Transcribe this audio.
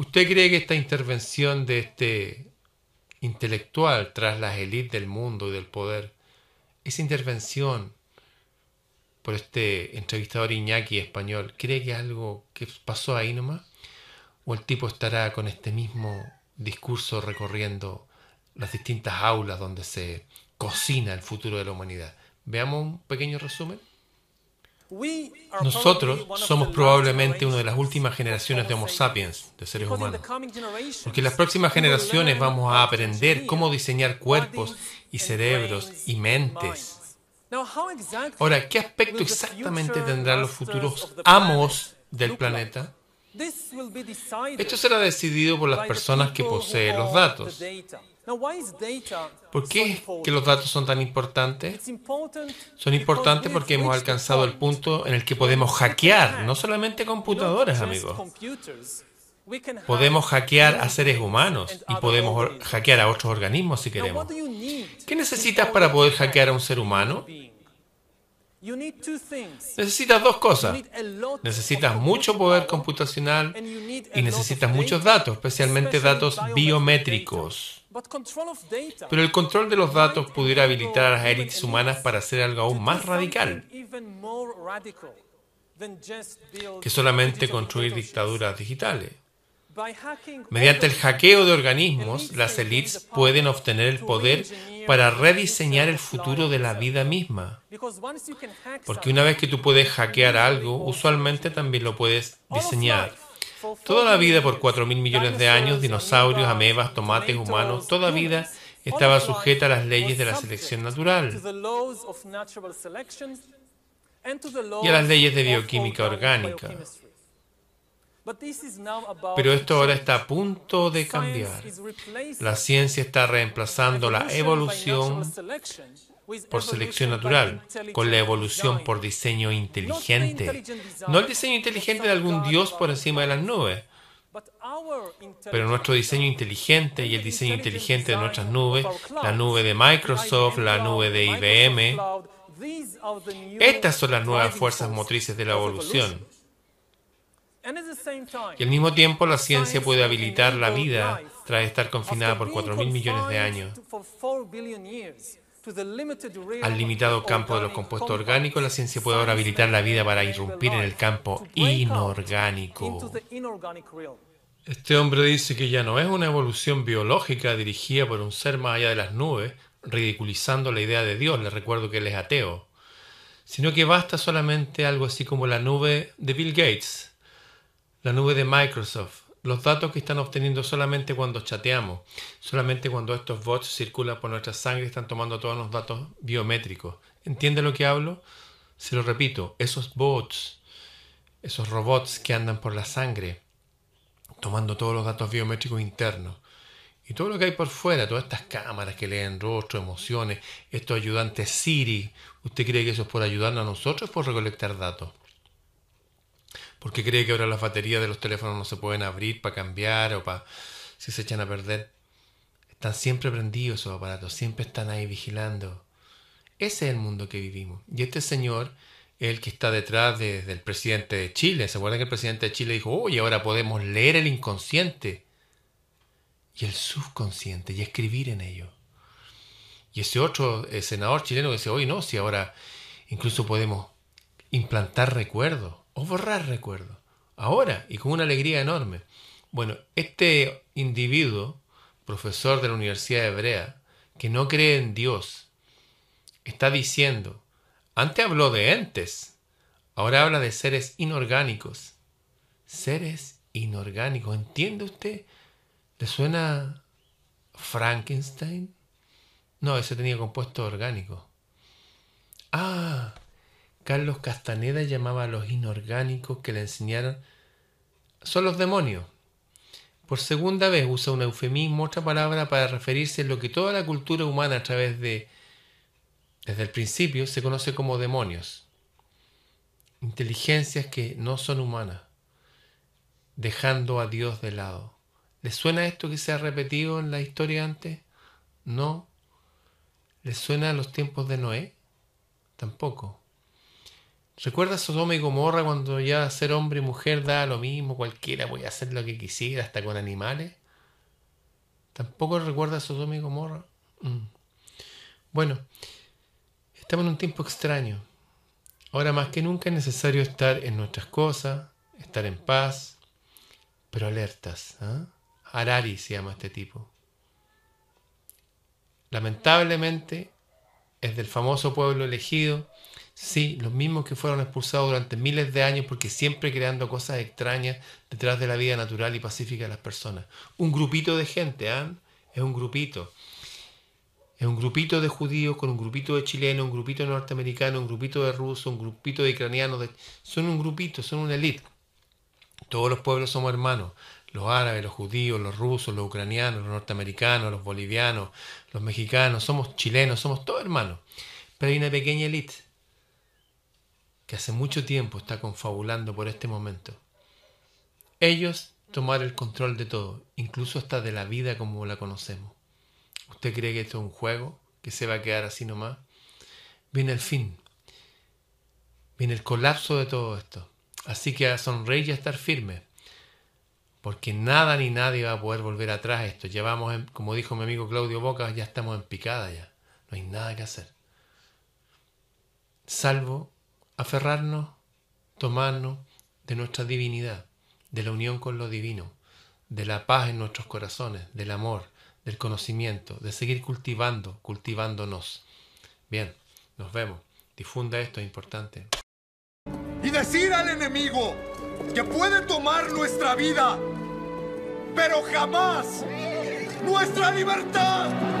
¿Usted cree que esta intervención de este intelectual tras las élites del mundo y del poder, esa intervención por este entrevistador Iñaki español, cree que algo que pasó ahí nomás? ¿O el tipo estará con este mismo discurso recorriendo las distintas aulas donde se cocina el futuro de la humanidad? Veamos un pequeño resumen. Nosotros somos probablemente una de las últimas generaciones de Homo sapiens, de seres humanos. Porque en las próximas generaciones vamos a aprender cómo diseñar cuerpos y cerebros y mentes. Ahora, ¿qué aspecto exactamente tendrán los futuros amos del planeta? Esto será decidido por las personas que poseen los datos. ¿Por qué que los datos son tan importantes? Son importantes porque hemos alcanzado el punto en el que podemos hackear, no solamente computadoras, amigos. Podemos hackear a seres humanos y podemos hackear a otros organismos si queremos. ¿Qué necesitas para poder hackear a un ser humano? Necesitas dos cosas. Necesitas mucho poder computacional y necesitas muchos datos, especialmente datos biométricos. Pero el control de los datos pudiera habilitar a las élites humanas para hacer algo aún más radical que solamente construir dictaduras digitales. Mediante el hackeo de organismos, las élites pueden obtener el poder para rediseñar el futuro de la vida misma. Porque una vez que tú puedes hackear algo, usualmente también lo puedes diseñar. Toda la vida por 4.000 millones de años, dinosaurios, amebas, tomates, humanos, toda vida estaba sujeta a las leyes de la selección natural y a las leyes de bioquímica orgánica. Pero esto ahora está a punto de cambiar. La ciencia está reemplazando la evolución por selección natural, con la evolución por diseño inteligente. No el diseño inteligente de algún dios por encima de las nubes, pero nuestro diseño inteligente y el diseño inteligente de nuestras nubes, la nube de Microsoft, la nube de IBM, estas son las nuevas fuerzas motrices de la evolución. Y al mismo tiempo la ciencia puede habilitar la vida tras estar confinada por 4.000 millones de años. Al limitado campo de los compuestos orgánicos, la ciencia puede ahora habilitar la vida para irrumpir en el campo inorgánico. Este hombre dice que ya no es una evolución biológica dirigida por un ser más allá de las nubes, ridiculizando la idea de Dios, le recuerdo que él es ateo, sino que basta solamente algo así como la nube de Bill Gates, la nube de Microsoft, los datos que están obteniendo solamente cuando chateamos, solamente cuando estos bots circulan por nuestra sangre están tomando todos los datos biométricos. ¿Entiende lo que hablo? Se lo repito, esos bots, esos robots que andan por la sangre, tomando todos los datos biométricos internos. Y todo lo que hay por fuera, todas estas cámaras que leen rostro, emociones, estos ayudantes Siri, ¿usted cree que eso es por ayudarnos a nosotros o por recolectar datos? ¿Por qué cree que ahora las baterías de los teléfonos no se pueden abrir para cambiar o para si se echan a perder? Están siempre prendidos esos aparatos, siempre están ahí vigilando. Ese es el mundo que vivimos. Y este señor el que está detrás del presidente de Chile. ¿Se acuerdan que el presidente de Chile dijo, oye, ahora podemos leer el inconsciente y el subconsciente y escribir en ello? Y ese otro eh, senador chileno dice, oye, no, si ahora incluso podemos implantar recuerdos o borrar recuerdos. Ahora, y con una alegría enorme. Bueno, este individuo, profesor de la Universidad Hebrea, que no cree en Dios, está diciendo, antes habló de entes, ahora habla de seres inorgánicos. Seres inorgánicos, ¿entiende usted? ¿Le suena Frankenstein? No, ese tenía compuesto orgánico. Ah, Carlos Castaneda llamaba a los inorgánicos que le enseñaron son los demonios. Por segunda vez usa un eufemismo, otra palabra para referirse a lo que toda la cultura humana a través de, desde el principio, se conoce como demonios. Inteligencias que no son humanas, dejando a Dios de lado. ¿Les suena esto que se ha repetido en la historia antes? No. ¿Les suena a los tiempos de Noé? Tampoco. ¿Recuerdas Sodoma y Gomorra cuando ya ser hombre y mujer da lo mismo, cualquiera puede hacer lo que quisiera, hasta con animales? ¿Tampoco recuerdas Sodoma y Gomorra? Mm. Bueno, estamos en un tiempo extraño. Ahora más que nunca es necesario estar en nuestras cosas, estar en paz, pero alertas. ¿eh? Harari se llama este tipo. Lamentablemente es del famoso pueblo elegido, sí, los mismos que fueron expulsados durante miles de años porque siempre creando cosas extrañas detrás de la vida natural y pacífica de las personas. Un grupito de gente, ¿ah? Es un grupito. Es un grupito de judíos con un grupito de chilenos, un grupito de norteamericanos, un grupito de rusos, un grupito de ucranianos. Son un grupito, son una élite. Todos los pueblos somos hermanos los árabes, los judíos, los rusos, los ucranianos, los norteamericanos, los bolivianos, los mexicanos, somos chilenos, somos todos hermanos. Pero hay una pequeña élite que hace mucho tiempo está confabulando por este momento. Ellos tomar el control de todo, incluso hasta de la vida como la conocemos. ¿Usted cree que esto es un juego? ¿Que se va a quedar así nomás? Viene el fin. Viene el colapso de todo esto. Así que a sonreír y a estar firme porque nada ni nadie va a poder volver atrás esto. Llevamos, como dijo mi amigo Claudio Boca, ya estamos en picada ya. No hay nada que hacer. Salvo aferrarnos, tomarnos de nuestra divinidad, de la unión con lo divino, de la paz en nuestros corazones, del amor, del conocimiento, de seguir cultivando, cultivándonos. Bien, nos vemos. Difunda esto, es importante. Y decir al enemigo, que puede tomar nuestra vida, pero jamás nuestra libertad.